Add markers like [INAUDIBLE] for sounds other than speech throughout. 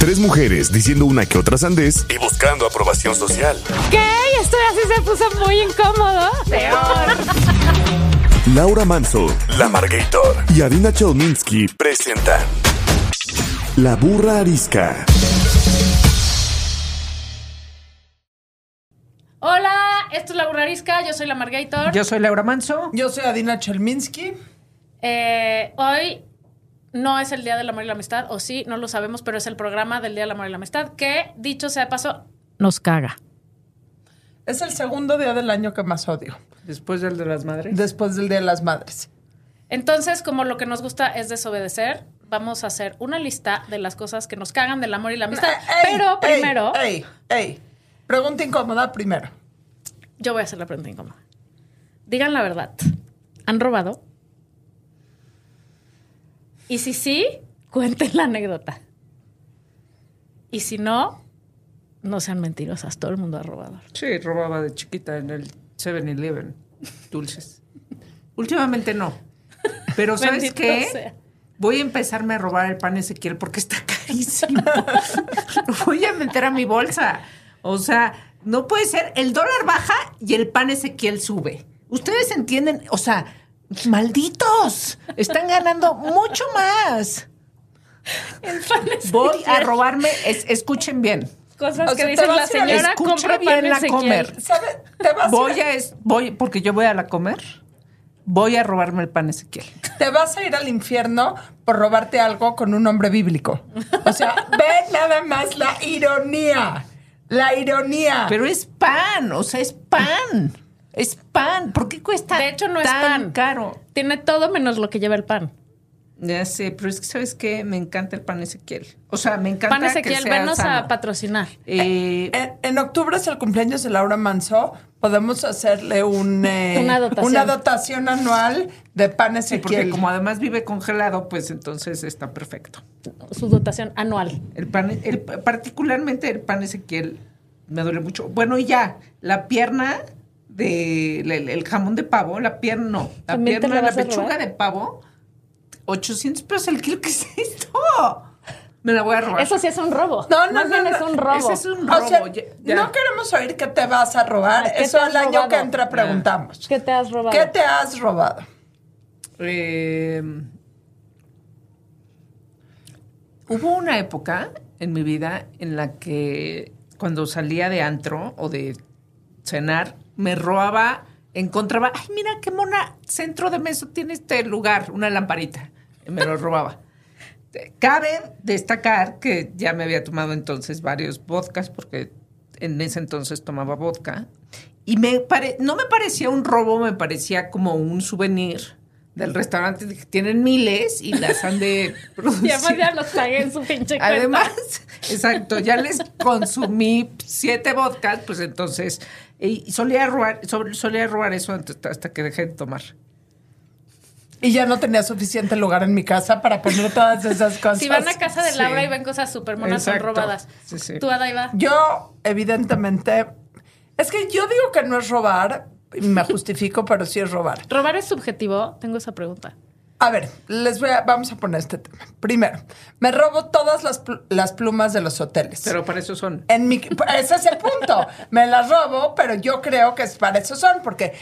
Tres mujeres diciendo una que otra sandez y buscando aprobación social. ¿Qué? Esto así se puso muy incómodo. Peor. Laura Manso, La Margator y Adina Chelminsky presentan La Burra Arisca. Hola, esto es La Burrarisca, yo soy la Margator. Yo soy Laura Manso. Yo soy Adina Chelminsky. Eh, hoy no es el Día del Amor y la Amistad, o sí, no lo sabemos, pero es el programa del Día del Amor y la Amistad, que, dicho sea de paso, nos caga. Es el segundo día del año que más odio, Después del de las madres. después del Día de las Madres. Entonces, como lo que nos gusta es desobedecer, vamos a hacer una lista de las cosas que nos cagan del amor y la amistad. Ey, pero ey, primero, Ey, ey. Pregunta incómoda primero. yo voy a hacer la pregunta incómoda. Digan la verdad. ¿Han robado? Y si sí, cuenten la anécdota. Y si no, no sean mentirosas. Todo el mundo ha robado. Sí, robaba de chiquita en el 7-Eleven dulces. Últimamente no. Pero [LAUGHS] ¿sabes qué? sea. Voy a empezarme a robar el pan Ezequiel porque está [LAUGHS] carísimo. Lo voy a meter a mi bolsa. O sea, no puede ser. El dólar baja y el pan Ezequiel sube. Ustedes entienden, o sea, malditos. Están ganando mucho más. Voy a robarme, es- escuchen bien. Cosas O que sea, dice la a ir a- señora, escucha compra bien pan la comer. ¿Sabes? Te vas, Voy a, a, es- voy, porque yo voy a la comer, voy a robarme el pan Ezequiel. te vas a ir al infierno por robarte algo con un nombre bíblico. O sea, [LAUGHS] ve nada más la ironía. La ironía. Pero es pan, o sea, es pan. Es pan. ¿Por qué cuesta De hecho, no es tan pan. caro? Tiene todo menos lo que lleva el pan. Ya sé, pero es que, ¿sabes qué? Me encanta el pan Ezequiel. O sea, me encanta Pan Ezequiel, que sea venos sano. a patrocinar. Eh, En, en octubre es el cumpleaños de Laura Manso. Podemos hacerle un, [LAUGHS] eh, Una dotación. una dotación anual de pan sí, porque Ezequiel. como además vive congelado, pues entonces está perfecto. Su dotación anual. El pan, el- particularmente el pan Ezequiel me duele mucho. Bueno, y ya, la pierna de el, el jamón de pavo, la pierna no, la ¿También te pierna, la pechuga de pavo, 800 pesos el kilo, ¿qué es esto? Me la voy a robar. Eso sí es un robo. No, no, Más no, bien no. es un robo. Ese es un O robo. sea, ya- ya. no queremos oír qué te vas a robar. ¿Qué Eso el año robado? que entra preguntamos. ¿Qué te has robado? ¿Qué te has robado? Eh, hubo una época en mi vida en la que cuando salía de antro o de cenar, me robaba, encontraba, ay, mira qué mona, centro de mesa tiene este lugar, una lamparita. Me lo robaba. [LAUGHS] Cabe destacar que ya me había tomado entonces varios vodkas, porque en ese entonces tomaba vodka. Y me pare- no me parecía un robo, me parecía como un souvenir del restaurante. Tienen miles y las han de [LAUGHS] Y producir. además ya los pagué en su pinche cuenta. Además, exacto, ya les consumí siete vodkas, pues entonces, y solía robar, sol- solía robar eso hasta que dejé de tomar. Y ya no tenía suficiente lugar en mi casa para poner todas esas cosas. Si van a casa de Sí. Laura y ven cosas súper monas, son robadas. Sí, sí. Tú, Adaiva. Yo, evidentemente, es que yo digo que no es robar, y me justifico, pero sí es robar. ¿Robar es subjetivo? Tengo esa pregunta. A ver, les voy a, vamos a poner este tema. Primero, me robo todas las, pl- las plumas de los hoteles. Pero para eso son. En mi, ese es el punto. Me las robo, pero yo creo que es para eso son, porque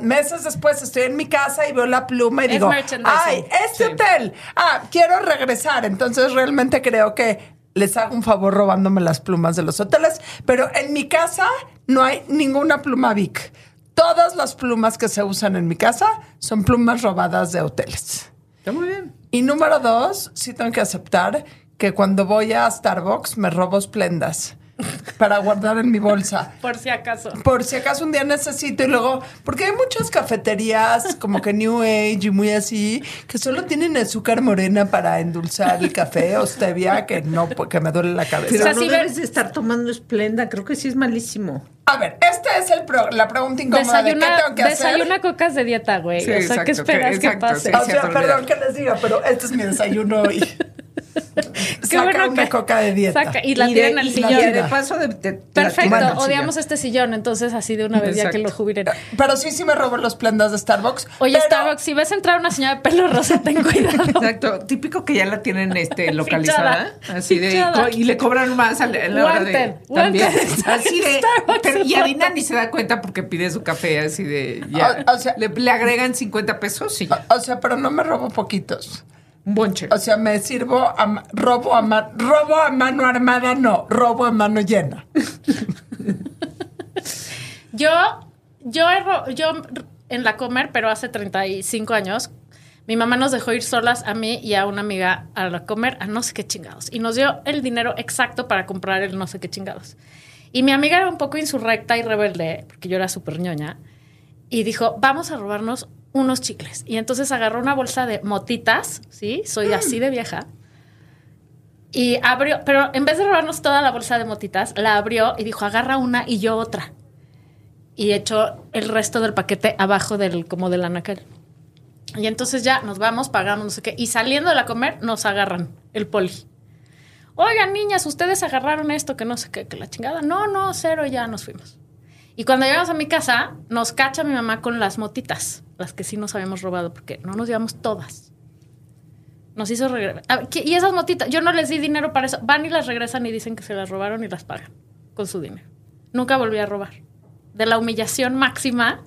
meses después estoy en mi casa y veo la pluma y Es digo, ay, este Sí. hotel, ah, quiero regresar. Entonces realmente creo que les hago un favor robándome las plumas de los hoteles, pero en mi casa no hay ninguna pluma Vic. Todas las plumas que se usan en mi casa son plumas robadas de hoteles. Está muy bien. Y número dos, sí tengo que aceptar que cuando voy a Starbucks me robo esplendas. Para guardar en mi bolsa. Por si acaso. Por si acaso un día necesito y luego, porque hay muchas cafeterías como que New Age y muy así, que solo tienen azúcar morena para endulzar el café o stevia, que no, que me duele la cabeza. Pero O sea, no si debes ves- de estar tomando esplenda. Creo que sí es malísimo. A ver, esta es el pro- la pregunta incómoda de qué Desayuna, tengo que hacer. desayuna cocas de dieta, güey. Sí, o sea, exacto, ¿qué esperas que- que, exacto, pase? sí. O se sea, perdón que les diga, pero este es mi desayuno hoy. Qué Saca bueno una que- coca de dieta. saca- y la Y tira de- en el y sillón. de- de paso de, de- Perfecto, odiamos este sillón, entonces así de una vez ya que lo jubilen. Pero sí, sí me robo los prendas de Starbucks. Oye, pero- Starbucks, si ves entrar una señora de pelo rosa, ten [LAUGHS] cuidado. Exacto, típico que ya la tienen este, [LAUGHS] localizada, Fichada. así de Fichada. y le cobran más a la, a la hora de también, wanted. [LAUGHS] así de pero- y Adina ni se da cuenta porque pide su café así de ya, O- o sea- le, le agregan 50 pesos y ya, O sea, pero no me robo poquitos. Un bonche. O sea, me sirvo, a robo a, robo a mano armada, no, robo a mano llena. [LAUGHS] Yo, yo, yo en la comer, pero hace 35 años, mi mamá nos dejó ir solas a mí y a una amiga a la comer a no sé qué chingados. Y nos dio el dinero exacto para comprar el no sé qué chingados. Y mi amiga era un poco insurrecta y rebelde, porque yo era súper ñoña, y dijo, vamos a robarnos unos chicles. Y entonces agarró una bolsa de motitas, ¿sí? Soy así de vieja. Y abrió, pero en vez de robarnos toda la bolsa de motitas, la abrió y dijo, agarra una y yo otra y echó el resto del paquete abajo del como del anaquel. Y entonces ya nos vamos, pagamos no sé qué. Y saliendo de la comer, nos agarran el poli. Oigan, niñas, ustedes agarraron esto, que no sé qué, que la chingada. No, no, cero, ya nos fuimos. Y cuando llegamos a mi casa, nos cacha mi mamá con las motitas, las que sí nos habíamos robado, porque no nos llevamos todas. Nos hizo regresar. Y esas motitas, yo no les di dinero para eso. Van y las regresan y dicen que se las robaron y las pagan con su dinero. Nunca volví a robar. De la humillación máxima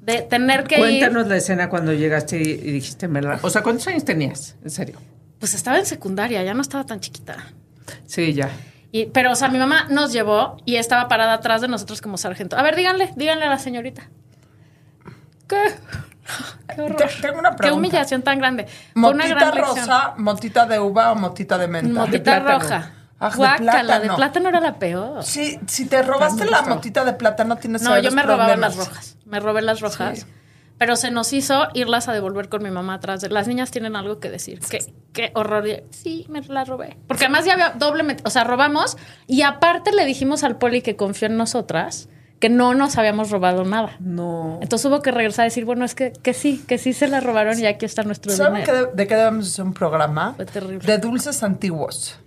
de tener que Cuéntanos ir. la escena cuando llegaste y, y dijiste, la- o sea, ¿cuántos años tenías? En serio. Pues estaba en secundaria, ya no estaba tan chiquita. Sí, ya. Y, pero, o sea, mi mamá nos llevó y estaba parada atrás de nosotros como sargento. A ver, díganle, díganle a la señorita. ¿Qué? [LAUGHS] Qué horror. Te- tengo una Qué pregunta. humillación tan grande. Fue una ¿Motita gran lección. rosa, motita de uva o motita de menta? Motita De plátano. roja. Ah, de Guácala, de plátano. plátano era la peor. Sí, si te robaste la motita de plátano, tienes No, yo me robaba problemas. las rojas. Me robé las rojas. Pero se nos hizo irlas a devolver con mi mamá atrás. de- Las niñas tienen algo que decir. Qué, qué horror. Sí, me las robé. Porque además ya había doblemente, o sea, robamos y aparte le dijimos al poli que confió en nosotras que no nos habíamos robado nada. No. Entonces hubo que regresar a decir, bueno, es que, que sí, que sí se la robaron y aquí está nuestro ¿Saben dinero. qué de, de qué debemos hacer un programa? Fue terrible. De dulces antiguos.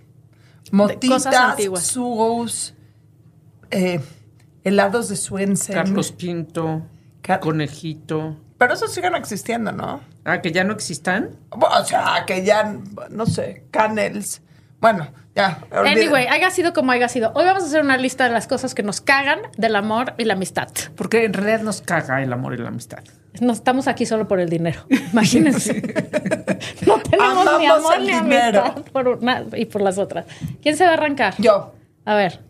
Motitas, cosas antiguas. sugos, eh, helados de Swensen. Carlos Pinto, Car- Conejito. Pero esos siguen existiendo, ¿no? Ah, que ya no existan. O sea, que ya, no sé, canels. Bueno, ya. Anyway, haya sido como haya sido. Hoy vamos a hacer una lista de las cosas que nos cagan del amor y la amistad. Porque en realidad nos caga el amor y la amistad. No estamos aquí solo por el dinero. [LAUGHS] Imagínense. [LAUGHS] no tenemos ni amor el ni dinero. amistad por una y por las otras. ¿Quién se va a arrancar? Yo. A ver.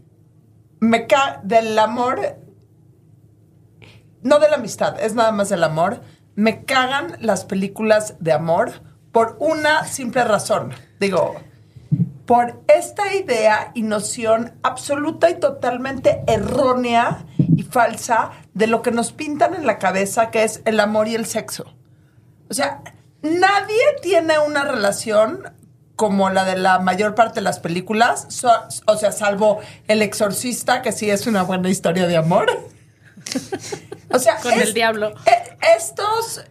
me ca del amor, no de la amistad, es nada más del amor. Me cagan las películas de amor por una simple razón. Digo, por esta idea y noción absoluta y totalmente errónea y falsa de lo que nos pintan en la cabeza que es el amor y el sexo. O sea, nadie tiene una relación como la de la mayor parte de las películas, so- o sea, salvo El Exorcista, que sí es una buena historia de amor. [LAUGHS] O sea, Con el diablo. e- estos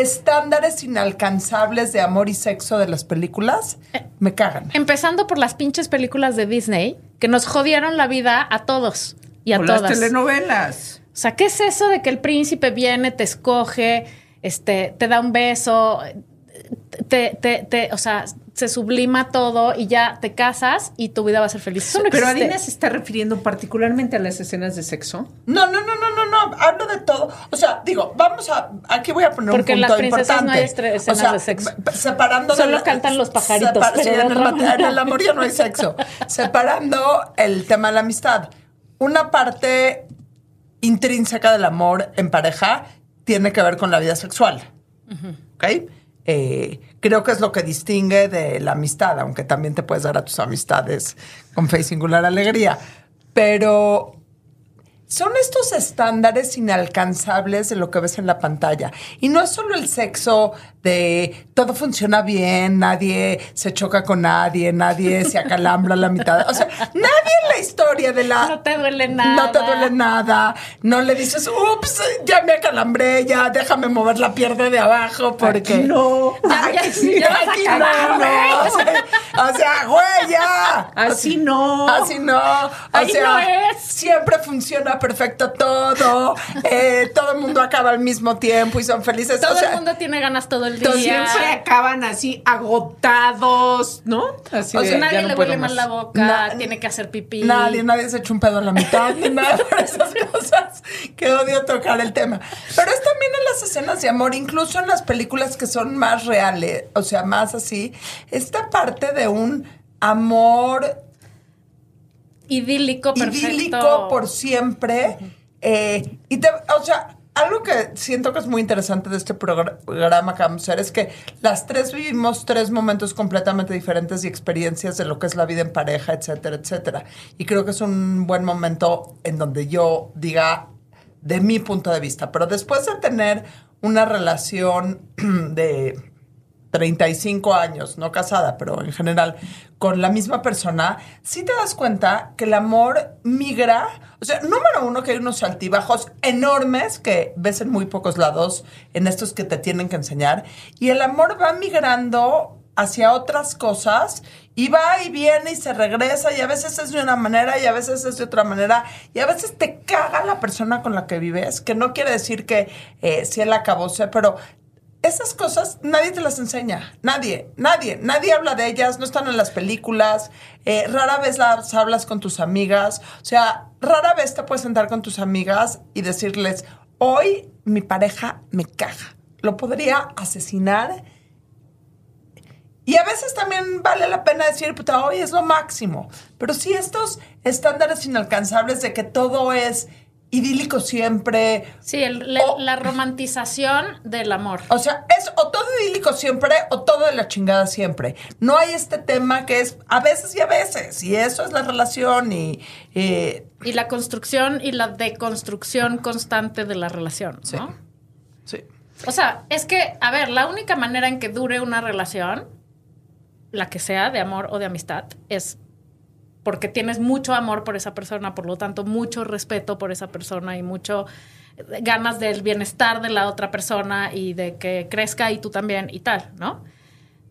estándares inalcanzables de amor y sexo de las películas me cagan. Empezando por las pinches películas de Disney que nos jodieron la vida a todos y a o todas. las telenovelas. O sea, ¿qué es eso de que el príncipe viene, te escoge, este, te da un beso, te, te, te- o sea, se sublima todo y ya te casas y tu vida va a ser feliz? Eso no Pero. Adina se está refiriendo particularmente a las escenas de sexo. No, no, no, no, no, no. Hablo de todo. O sea, digo, vamos a. Aquí voy a poner Porque en un las punto princesas no importante. hay estre- escenas de sexo. Separando. de Solo cantan los pajaritos, pero sí, en, el, en el amor ya no hay sexo. Separando el tema de la amistad. Una parte intrínseca del amor en pareja tiene que ver con la vida sexual. ¿Ok? Eh, creo que es lo que distingue de la amistad, aunque también te puedes dar a tus amistades con fe y singular alegría. pero son estos estándares inalcanzables de lo que ves en la pantalla. Y no es solo el sexo de todo funciona bien, nadie se choca con nadie, nadie se acalambra la mitad. O sea, nadie en la historia de la... No te duele nada. No te duele nada. No le dices, ups, ya me acalambré, ya déjame mover la pierna de abajo porque... no. Ya, ya, aquí no, no. O sea, o sea, güey, ya. Así no. Así no. O Ahí sea, no es. siempre funciona perfecto todo. eh, todo el mundo acaba al mismo tiempo y son felices. Todo o sea, el mundo tiene ganas todo el día. Siempre acaban así agotados, ¿no? Así O sea, Nadie no le huele mal la boca, Na- tiene que hacer pipí. Nadie, nadie se echa un pedo a la mitad ni nada de [LAUGHS] esas cosas que odio tocar el tema. Pero es también en las escenas de amor, incluso en las películas que son más reales, o sea, más así, esta parte de un amor Idílico, perfecto. idílico por siempre. eh, y te- o sea, algo que siento que es muy interesante de este progr- programa hacer es que las tres vivimos tres momentos completamente diferentes y experiencias de lo que es la vida en pareja, etcétera, etcétera. Y creo que es un buen momento en donde yo diga de mi punto de vista. Pero después de tener una relación [CLEARS THROAT] de 35 años, no casada, pero en general, con la misma persona, sí te das cuenta que el amor migra. O sea, número uno, que hay unos altibajos enormes que ves en muy pocos lados, en estos que te tienen que enseñar. Y el amor va migrando hacia otras cosas y va y viene y se regresa y a veces es de una manera y a veces es de otra manera y a veces te caga la persona con la que vives, que no quiere decir que eh, si él acabó, pero esas cosas nadie te las enseña. Nadie, nadie, nadie habla de ellas, no están en las películas, eh, rara vez las hablas con tus amigas. O sea, rara vez te puedes sentar con tus amigas y decirles, hoy mi pareja me caga. Lo podría asesinar. Y a veces también vale la pena decir, puta, hoy es lo máximo. Pero sí estos estándares inalcanzables de que todo es idílico siempre, Sí, el- le- O- la romantización del amor. o sea, es o todo idílico siempre o todo de la chingada siempre. No hay este tema que es a veces y a veces. Y eso es la relación y... eh, Y la construcción y la deconstrucción constante de la relación, ¿no? sí. O sea, es que, a ver, la única manera en que dure una relación, la que sea, de amor o de amistad, es porque tienes mucho amor por esa persona, por lo tanto, mucho respeto por esa persona y mucho eh, ganas del bienestar de la otra persona y de que crezca y tú también y tal, ¿no?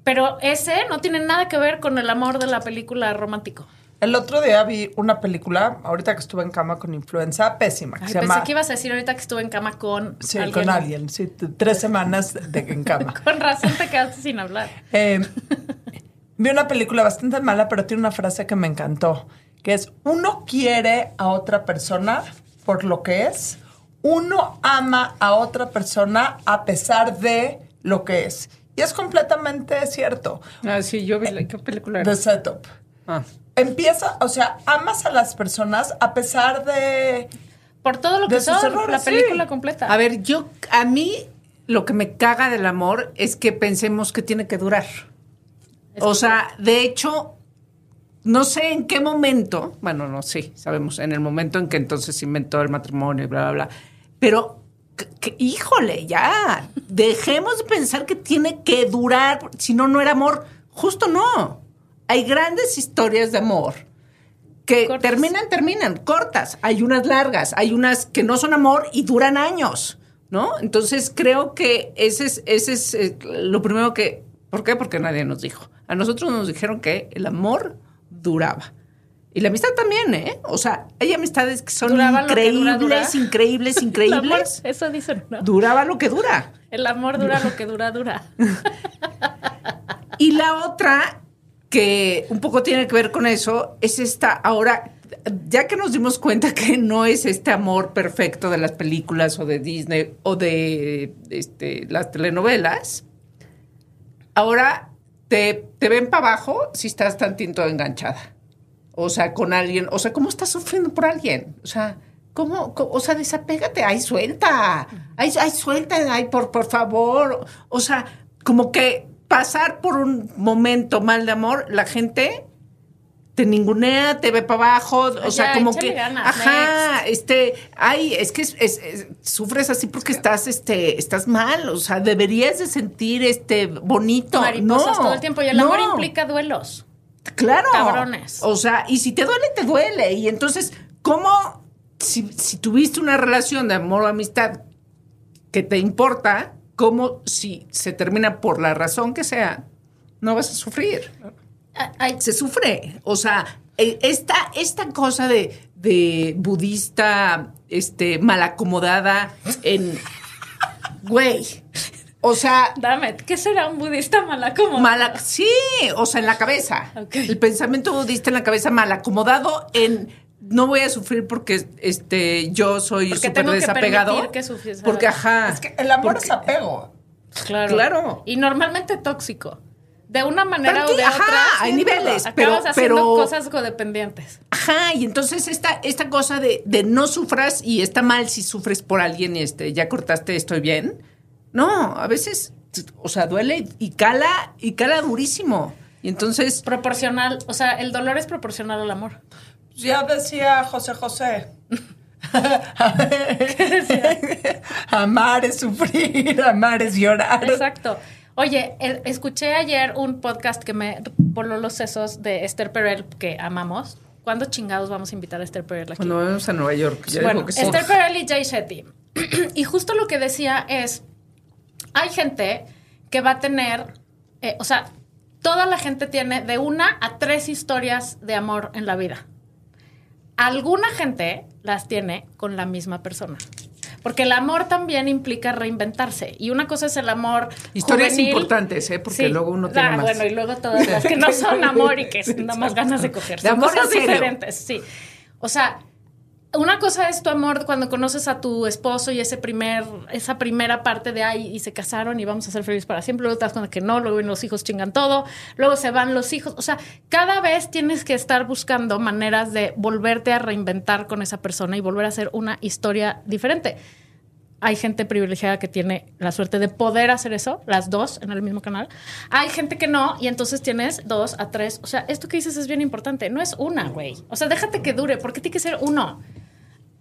Pero ese no tiene nada que ver con el amor de la película romántico. El otro día vi una película, ahorita que estuve en cama con influenza, pésima, que Ay, se pensé llama... que ibas a decir ahorita que estuve en cama con Sí, alguien. con alguien, sí, tres semanas de en cama. [LAUGHS] Con razón te quedaste sin hablar. Eh, [LAUGHS] vi una película bastante mala, pero tiene una frase que me encantó, que es, uno quiere a otra persona por lo que es, uno ama a otra persona a pesar de lo que es. Y es completamente cierto. Ah, sí, yo vi la ¿qué película era? The setup. Ah. Empieza, o sea, amas a las personas a pesar de... Por todo lo que son, errores, la película sí. completa. A ver, yo, a mí lo que me caga del amor es que pensemos que tiene que durar. O sea, de hecho, no sé en qué momento, bueno, no sé, sabemos, en el momento en que entonces se inventó el matrimonio y bla, bla, bla, pero, que- híjole, ya, dejemos de pensar que tiene que durar, si no, no era amor. Justo no. Hay grandes historias de amor que Cortas. terminan, terminan, cortas. Hay unas largas, hay unas que no son amor y duran años, ¿no? Entonces creo que ese es, ese es eh, lo primero que... ¿Por qué? Porque nadie nos dijo. A nosotros nos dijeron que el amor duraba. Y la amistad también, ¿eh? O sea, hay amistades que son Duraba lo que increíbles, dura, dura. increíbles, [LAUGHS] amor, increíbles. eso dicen, ¿no? Duraba lo que dura. El amor dura lo que dura, dura. [LAUGHS] Y la otra, que un poco tiene que ver con eso, es esta, ahora, ya que nos dimos cuenta que no es este amor perfecto de las películas o de Disney o de este, las telenovelas, ahora te, te ven para abajo si estás tantito enganchada. O sea, con alguien, o sea, ¿cómo estás sufriendo por alguien? O sea, ¿cómo? O sea, desapégate, ay, suelta, ay, ay, suelta, ay, por, por favor. O sea, como que pasar por un momento mal de amor, la gente te ningunea, te ve para abajo, o sea, Ya, como que, ganas, ajá, este, ay, es que es- es- es- sufres así porque estás, este, estás mal, o sea, deberías de sentir, este, bonito, Mariposas no, todo el tiempo y el amor implica duelos. Claro. Cabrones. O sea, y si te duele, te duele. Y entonces, ¿cómo si, si tuviste una relación de amor o amistad que te importa, cómo si se termina por la razón que sea, no vas a sufrir? Ay, Se sufre. O sea, eh, esta, esta cosa de, de budista, este, malacomodada en. Güey. O sea, Dame, ¿qué será un budista mala como? Mala, sí, o sea, en la cabeza. El pensamiento budista en la cabeza mal acomodado en no voy a sufrir porque este yo soy súper que desapegado. que sufres, porque ajá. Es que el amor porque- es apego. Claro. Claro. Y normalmente tóxico. De una manera o de ajá, otra. hay niveles, Acabas pero- haciendo pero- cosas codependientes. Ajá, y entonces esta, esta cosa de, de no sufras y está mal si sufres por alguien y este, ya cortaste, estoy bien. No, a veces, o sea, duele y cala, y cala durísimo. Y entonces, Proporcional. O sea, el dolor es proporcional al amor. Ya decía José José. [LAUGHS] amar es sufrir, amar es llorar. Exacto. Oye, el- escuché ayer un podcast que me voló los sesos de Esther Perel, que amamos. ¿Cuándo chingados vamos a invitar a Esther Perel aquí? cuando vamos a Nueva York, ya bueno, que sí. Esther Perel y Jay Shetty. [CLEARS THROAT] y justo lo que decía es, hay gente que va a tener, eh, o sea, toda la gente tiene de una a tres historias de amor en la vida. Alguna gente las tiene con la misma persona. Porque el amor también implica reinventarse. Y una cosa es el amor. Historias juvenil. importantes, ¿eh? Porque luego uno tiene Ah, más. Bueno, y luego todas las que no son amor y que [LAUGHS] son nada más ganas de coger. De Son amor cosas diferentes, sí. O sea, una cosa es tu amor cuando conoces a tu esposo y ese primer, esa primera parte de ay, y se casaron y vamos a ser felices para siempre. Luego te das que no, luego los hijos chingan todo, luego se van los hijos. O sea, cada vez tienes que estar buscando maneras de volverte a reinventar con esa persona y volver a hacer una historia diferente. Hay gente privilegiada que tiene la suerte de poder hacer eso, las dos en el mismo canal. Hay gente que no, y entonces tienes dos a tres. O sea, esto que dices es bien importante. No es una, güey. O sea, déjate que dure, porque tiene que ser uno.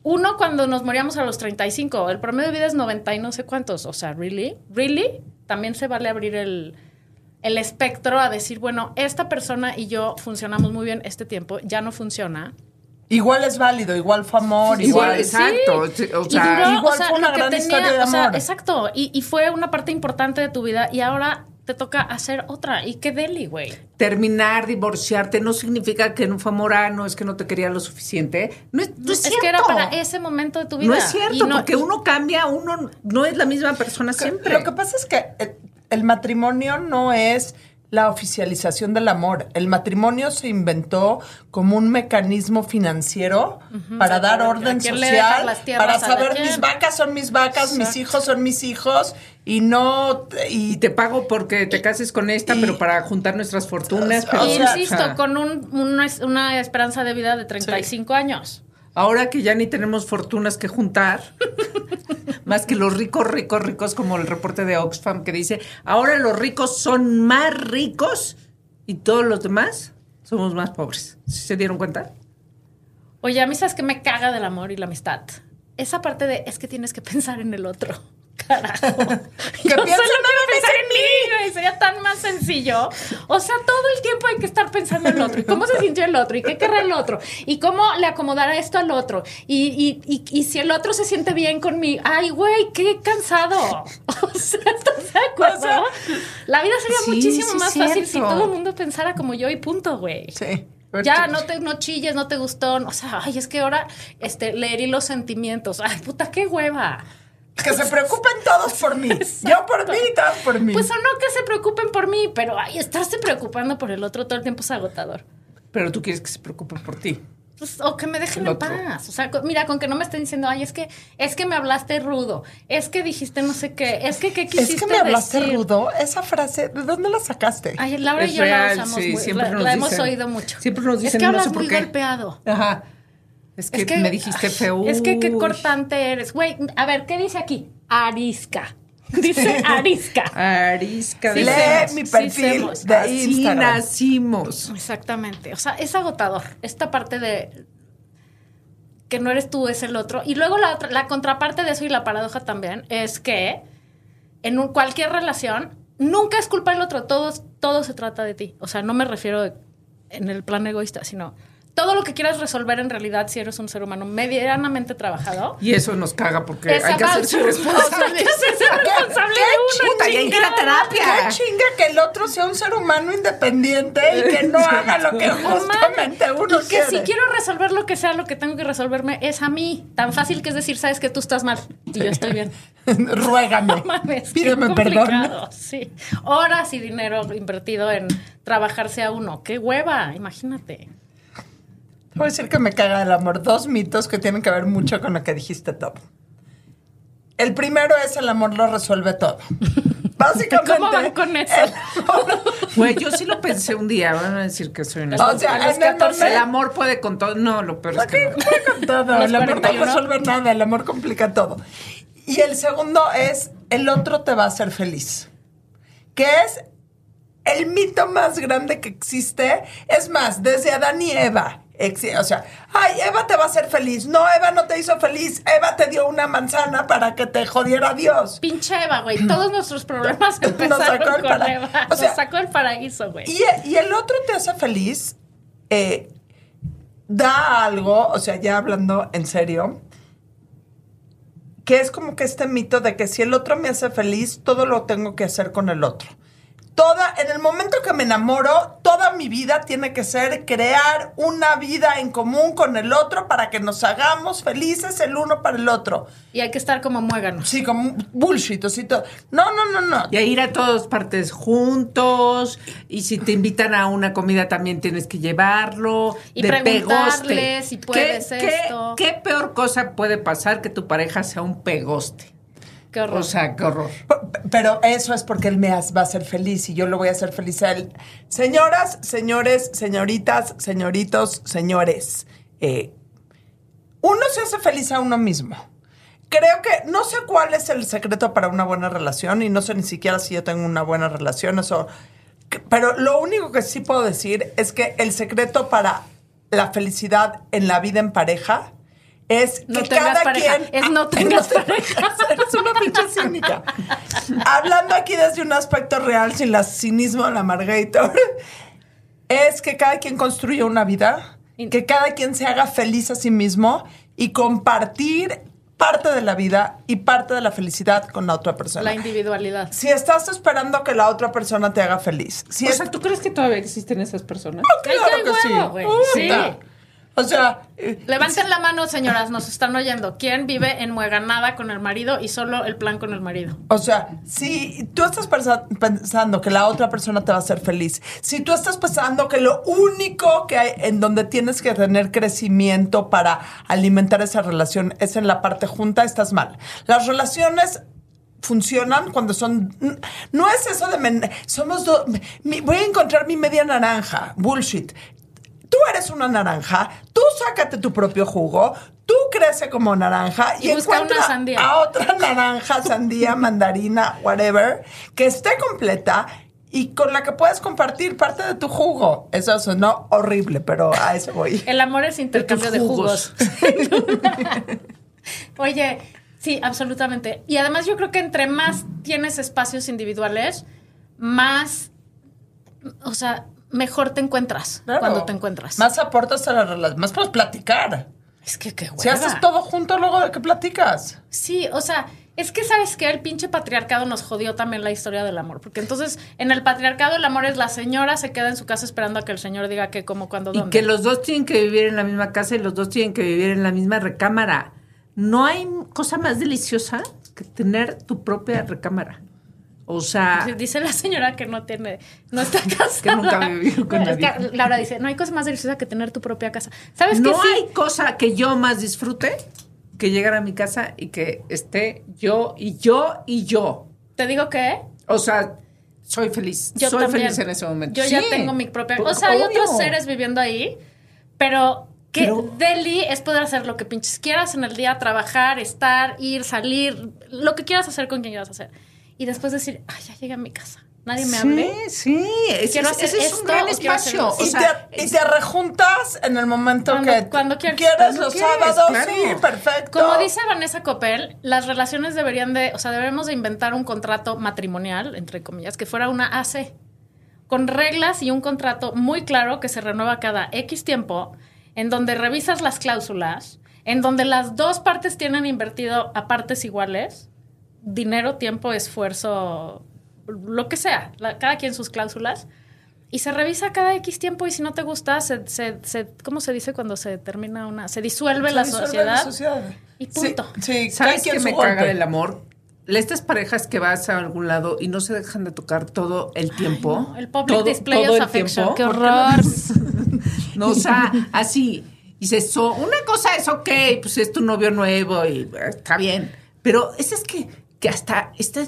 Uno cuando nos moríamos a los 35. El promedio de vida es 90 y no sé cuántos. O sea, ¿really? ¿Really? También se vale abrir el, el espectro a decir, bueno, esta persona y yo funcionamos muy bien este tiempo, ya no funciona. Igual es válido, igual fue amor, Igual, igual. exacto. Sí. O sea, duró, igual o sea, fue una gran historia de o sea, amor. exacto. Y, y fue una parte importante de tu vida y ahora te toca hacer otra. Y qué deli, güey. terminar, divorciarte, no significa que no fue amor, ah, no es que no te quería lo suficiente. No es, no es es cierto. que era para ese momento de tu vida. No es cierto, Y no- porque uno cambia, uno no es la misma persona siempre. Lo que pasa es que el, el matrimonio no es la oficialización del amor. El matrimonio se inventó como un mecanismo financiero para dar ¿A orden social, para saber mis vacas son mis vacas, mis hijos son mis hijos y no y y te pago porque te cases con esta, y- pero para juntar nuestras fortunas. Pero- Y sea, insisto, o sea, con un- una, una esperanza de vida de 35 años. Ahora que ya ni tenemos fortunas que juntar, [LAUGHS] más que los ricos, ricos, ricos, como el reporte de Oxfam que dice, ahora los ricos son más ricos y todos los demás somos más pobres. ¿Sí ¿Se dieron cuenta? Oye, a mí sabes que me caga del amor y la amistad. Esa parte de es que tienes que [LAUGHS] pensar en el otro. Carajo. Yo solo quiero pensar en mí, güey. Sería tan más sencillo. O sea, todo el tiempo hay que estar pensando en el otro. ¿Y cómo se sintió el otro? ¿Y qué querrá el otro? ¿Y cómo le acomodará esto al otro? Y, y, y, y si el otro se siente bien conmigo. Ay, güey, qué cansado. [LAUGHS] O sea, ¿estás de acuerdo? O sea, la vida sería sí, muchísimo sí, más cierto. fácil si todo el mundo pensara como yo y punto, güey. sí. Ya, no te no chilles, no te gustó. O sea, ay, es que ahora este, leer los sentimientos. Ay, puta, qué hueva. Que se preocupen todos por mí. Yo por mí y todos por mí. Pues o no que se preocupen por mí, pero ay, estarse preocupando por el otro todo el tiempo es agotador. Pero tú quieres que se preocupe por ti. Pues, o que me dejen en paz. O sea, con- mira, con que no me estén diciendo, ay, es que, es que me hablaste rudo, es que dijiste no sé qué, es que qué quisiste es que me hablaste decir? rudo. Esa frase, ¿de dónde la sacaste? Ay, Laura y yo real, la usamos sí, muy- siempre la, nos la hemos oído mucho. Siempre nos dicen, es que no hablas sé por muy qué. golpeado. Ajá. Es que, me dijiste feo. Es que qué cortante eres. Güey, a ver, ¿qué dice aquí? Arisca. [LAUGHS] Dice arisca. Arisca Sí, Lee mi perfil de Así nacimos. Exactamente. O sea, es agotador. Esta parte de que no eres tú, es el otro. Y luego la, otra- la contraparte de eso y la paradoja también es que en un- cualquier relación nunca es culpa del otro. Todo, todo se trata de ti. O sea, no me refiero en el plan egoísta, sino todo lo que quieras resolver en realidad si eres un ser humano medianamente trabajado. Y eso nos caga porque es hay que hacerse responsable. Hay que hacerse responsable [LAUGHS] qué de uno. Puta, chingada terapia. Qué chinga que el otro sea un ser humano independiente y que no haga lo que [LAUGHS] justamente uno y que quiere. si quiero resolver lo que sea, lo que tengo que resolverme es a mí. Tan fácil que es decir, sabes que tú estás mal y yo estoy bien. [LAUGHS] Ruégame. No mames, qué Pídeme perdón. Sí. Horas y dinero invertido en trabajarse a uno. Qué hueva, imagínate. Te voy a decir que me caga el amor. Dos mitos que tienen que ver mucho con lo que dijiste, Top. El primero es el amor lo resuelve todo. [LAUGHS] Básicamente. ¿Cómo van con eso? Güey, yo sí lo pensé un día. Van a decir que soy una. o sea, en el 14, momento- el amor puede con todo. No, lo peor es que no. puede con todo. El amor no 41. resuelve nada. El amor complica todo. Y el segundo es el otro te va a hacer feliz. Que es el mito más grande que existe. Es más, desde Adán y Eva. O sea, ay, Eva te va a hacer feliz. No, Eva no te hizo feliz. Eva te dio una manzana para que te jodiera Dios. Pinche Eva, güey. Todos nuestros problemas [LAUGHS] Nos empezaron sacó el con para- Eva. o sea- Nos sacó el paraíso, güey. Y, y el otro te hace feliz, eh, da algo, o sea, ya hablando en serio, que es como que este mito de que si el otro me hace feliz, todo lo tengo que hacer con el otro. Toda, en el momento que me enamoro, toda mi vida tiene que ser crear una vida en común con el otro para que nos hagamos felices el uno para el otro. Y hay que estar como muéganos. Sí, como bullshit, así todo. No, no, no, no. Y a ir a todas partes juntos. Y si te invitan a una comida también tienes que llevarlo. Y de preguntarle pegoste. si puedes ¿Qué, qué- esto. ¿Qué peor cosa puede pasar que tu pareja sea un pegoste? Qué horror. O sea, qué horror. Pero eso es porque él me va a hacer feliz y yo lo voy a hacer feliz a él. Señoras, señores, señoritas, señoritos, señores, eh, uno se hace feliz a uno mismo. Creo que no sé cuál es el secreto para una buena relación y no sé ni siquiera si yo tengo una buena relación, eso. Pero lo único que sí puedo decir es que el secreto para la felicidad en la vida en pareja es que No tengas cada pareja. quien Es no [LAUGHS] tengas pareja. Eres una pinche cínica. [LAUGHS] Hablando aquí desde un aspecto real, sin la cinismo de la Margator, es que cada quien construye una vida, que cada quien se haga feliz a sí mismo y compartir parte de la vida y parte de la felicidad con la otra persona. La individualidad. si estás esperando que la otra persona te haga feliz, si o es- sea, ¿tú crees que todavía existen esas personas? claro Ay, qué que sí. Sí. O sea, eh, Levanten la mano, señoras, nos están oyendo. ¿Quién vive en Mueganada con el marido y solo el plan con el marido? O sea, si tú estás pensando que la otra persona te va a hacer feliz, si tú estás pensando que lo único que hay en donde tienes que tener crecimiento para alimentar esa relación es en la parte junta, estás mal. Las relaciones funcionan cuando son no es eso de men- somos dos voy a encontrar mi media naranja bullshit tú eres una naranja tú sácate tu propio jugo tú crece como naranja y, Y busca una encuentra sandía. a otra naranja sandía [LAUGHS] mandarina whatever que esté completa y con la que puedes compartir parte de tu jugo eso sonó horrible pero a eso voy [LAUGHS] El amor es intercambio de jugos. [LAUGHS] Oye, sí, absolutamente. Y además yo creo que entre más tienes espacios individuales, más, o sea, mejor te encuentras Claro. cuando te encuentras. más aportas a la relación más puedes platicar es que qué si hueva. haces todo junto luego de que platicas Sí, o sea, es que sabes que el pinche patriarcado nos jodió también la historia del amor. Porque entonces, en el patriarcado, el amor es la señora se queda en su casa esperando a que el señor diga qué, cómo, cuándo, Y dónde. que los dos tienen que vivir en la misma casa y los dos tienen que vivir en la misma recámara. No hay cosa más deliciosa que tener tu propia recámara. O sea, Dice la señora que no tiene, no está [LAUGHS] casada. Que nunca ha vivido con Es que nadie. Laura dice, no hay cosa más deliciosa que tener tu propia casa. ¿Sabes no qué? Sí. hay cosa que yo más disfrute que llegar a mi casa y que esté yo y yo y yo. Te digo que O sea, soy feliz. yo soy también. feliz en ese momento. Yo ya tengo mi propia... O sea, hay otros seres viviendo ahí, pero... Que Pero- deli es poder hacer lo que pinches quieras en el día, trabajar, estar, ir, salir, lo que quieras hacer con quien quieras hacer. Y después decir, ay, ya llegué a mi casa. Nadie me hable. Sí, sí. Ese, es- ese un gran espacio. y, te, y te rejuntas en el momento Cuando- que cuando quieres. quieres los quieres, sábados, claro. sí, perfecto. Como dice Vanessa Copel, las relaciones deberían de, o sea, debemos de inventar un contrato matrimonial, entre comillas, que fuera una AC, con reglas y un contrato muy claro que se renueva cada X tiempo, en donde revisas las cláusulas, en donde las dos partes tienen invertido a partes iguales, dinero, tiempo, esfuerzo, lo que sea, la- cada quien sus cláusulas. Y se revisa cada X tiempo y si no te gusta, se, se, se- ¿cómo se dice cuando se termina una? Se disuelve, la, Se disuelve sociedad. la sociedad. Y punto. Sí, sí ¿Sabes qué me golpe. caga del amor? Estas parejas que vas a algún lado y no se dejan de tocar todo el tiempo. no, el public todo- display todo of el affection. tiempo. Qué ¿Por horror. [LAUGHS] No, o sea, así. Dices, so, una cosa es ok, pues es tu novio nuevo y eh, está bien. Pero es, es que, que hasta este,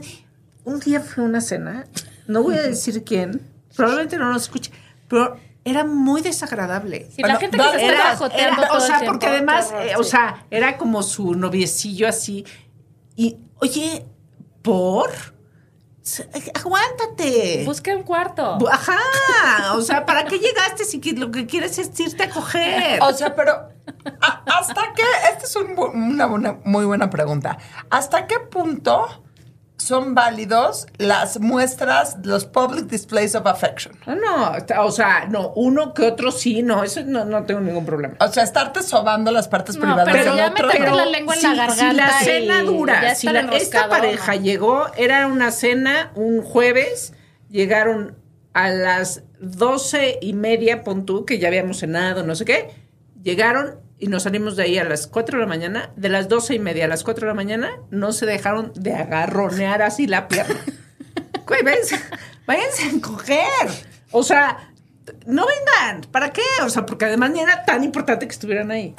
un día fue una cena, no voy a decir quién, probablemente no nos escuche, pero era muy desagradable. La Bueno, gente que se era- bajoteando Era- todo o sea, tiempo, porque además, eh, o sí. sea, era como su noviecillo así. Y, oye, ¿por? Aguántate. Busque un cuarto. Ajá, o sea, ¿para qué llegaste si lo que quieres es irte a coger? O sea, pero ¿a- ¿hasta qué? Esta es un una, buena- muy buena pregunta. ¿Hasta qué punto son válidos las muestras, los public displays of affection? No, o sea, no, uno que otro sí, no, eso no, no tengo ningún problema. O sea, estarte sobando las partes No, privadas pero ya otro. meterte la lengua en la si- garganta Si la cena dura, si la- esta pareja no. llegó, era una cena un jueves, llegaron a las doce y media, pon tú, que ya habíamos cenado, no sé qué, llegaron y nos salimos de ahí a las 4 de la mañana, de las doce y media a las 4 de la mañana, no se dejaron de agarronear así la pierna. [LAUGHS] Güey, váyanse, váyanse a coger. O sea, no vengan. ¿Para qué? O sea, porque además ni era tan importante que estuvieran ahí.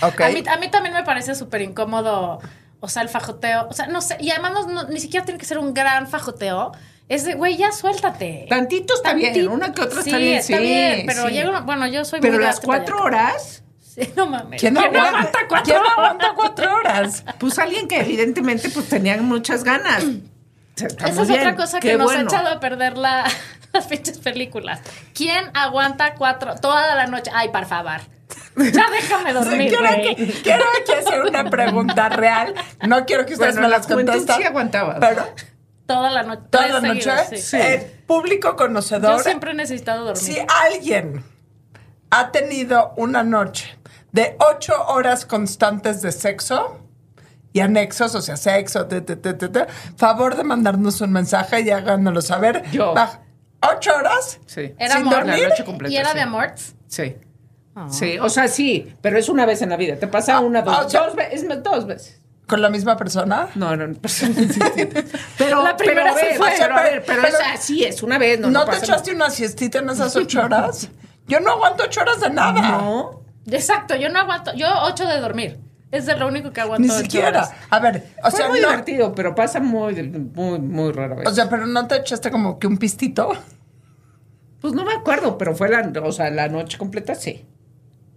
A, mí, a mí también me parece súper incómodo, o sea, el fajoteo. O sea, no sé, y además no- ni siquiera tiene que ser un gran fajoteo. Es de, güey, ya suéltate. Tantito está bien, Tantito- una que otra sí, está bien, está sí, bien, pero sí. llega una- bueno, yo soy Pero muy las cuatro horas, Sí, no mames. ¿Quién, no aguanta, aguanta cuatro ¿Quién horas? aguanta cuatro horas? pues alguien que evidentemente pues tenían muchas ganas. [CLEARS THROAT] Está Esa es bien, otra cosa qué que nos bueno. ha echado a perder la, [LAUGHS] las pinches películas. ¿Quién aguanta cuatro toda la noche? Ay, por favor. Ya déjame [LAUGHS] dormir, quiero, que- quiero aquí hacer una pregunta real. No quiero que ustedes Bueno, me la las contesten. sí aguantaba. Pero Toda la noche. toda la noche. Sí. el público conocedor. Yo siempre he necesitado dormir. Si alguien ha tenido una noche de ocho horas constantes de sexo y anexos, o sea, sexo, te, te, te, te, te, favor de mandarnos un mensaje y háganoslo saber. Yo. ¿Ocho horas? Sí. Era sin amor. dormir. La noche completa, y era sí. de amorts. Sí. Sí, o sea, sí, pero es una vez en la vida. Te pasa una, dos, o sea- dos veces, dos veces. ¿Con la misma persona? No, no, no. Pero, [LAUGHS] La pero, primera a se fue. pero, a ver, pero, Pero- esa sí es una vez, no, ¿No, no, te pasa echaste una siestita en esas ocho horas? [LAUGHS] Yo no aguanto ocho horas de nada. No. Exacto, yo no aguanto. Yo ocho de dormir. Es de lo único que aguanto. Ni siquiera. horas. A ver, o Fue sea, muy no- divertido, pero pasa muy, muy, muy rara vez. o sea, pero no te echaste como que un pistito. pues no me acuerdo, pero fue la, o sea, la noche completa, sí.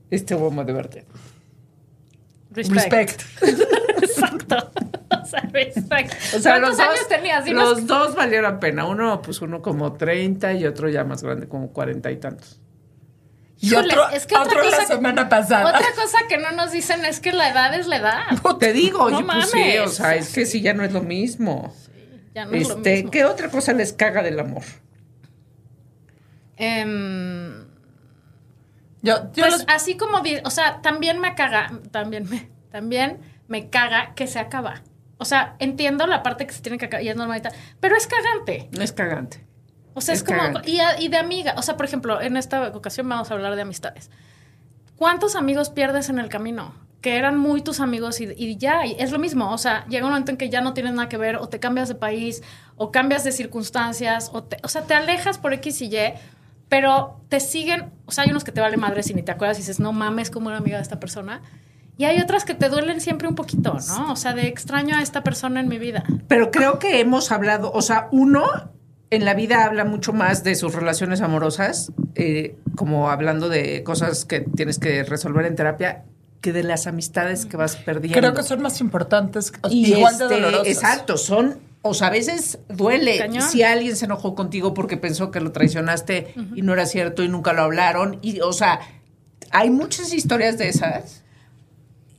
Estuvo muy divertido. Respect. Respect. [LAUGHS] Exacto. O sea, respect. O sea, ¿Cuántos los años dos, tenías? Dinos. Los dos valieron la pena. Uno, pues uno como 30 y otro ya más grande, como 40 y tantos. Y otro, es que otra otro la cosa- semana pasada. Otra cosa que no nos dicen es que la edad es la edad. Te digo, No oye, pues sí, mames. o sea, es que sí, ya no es lo mismo. Ya no es lo este, mismo. ¿qué otra cosa les caga del amor? Em, Yo, yo pues los- así como, o sea, también me caga, también me, también me caga que se acaba. O sea, entiendo la parte que se tiene que acabar y es normalita, pero es cagante. Es cagante. O sea, es, Es como, y, a- y de amiga, o sea, por ejemplo, en esta ocasión vamos a hablar de amistades. ¿Cuántos amigos pierdes en el camino? Que eran muy tus amigos y, y ya, y es lo mismo. O sea, llega un momento en que ya no tienes nada que ver, o te cambias de país, o cambias de circunstancias, o, te- o sea, te alejas por X y Y, pero te siguen. O sea, hay unos que te vale madre si ni te acuerdas y dices, no mames, como una amiga de esta persona. Y hay otras que te duelen siempre un poquito, ¿no? O sea, de extraño a esta persona en mi vida. Pero creo que hemos hablado, o sea, uno en la vida habla mucho más de sus relaciones amorosas, eh, como hablando de cosas que tienes que resolver en terapia, que de las amistades que vas perdiendo. creo que son más importantes, Y igual de este, dolorosas. Exacto, son O sea, a veces duele Cañón. si alguien se enojó contigo porque pensó que lo traicionaste y no era cierto y nunca lo hablaron. Y, o sea, hay muchas historias de esas.